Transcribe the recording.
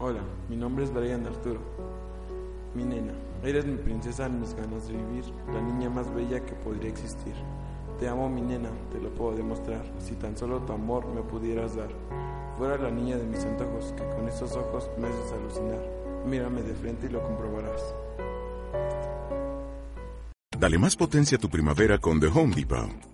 Hola, mi nombre es Brian Arturo. Mi nena, eres mi princesa en mis ganas de vivir, la niña más bella que podría existir. Te amo, mi nena, te lo puedo demostrar. Si tan solo tu amor me pudieras dar. Fuera la niña de mis antojos, que con esos ojos me haces alucinar. Mírame de frente y lo comprobarás. Dale más potencia a tu primavera con The Home Depot.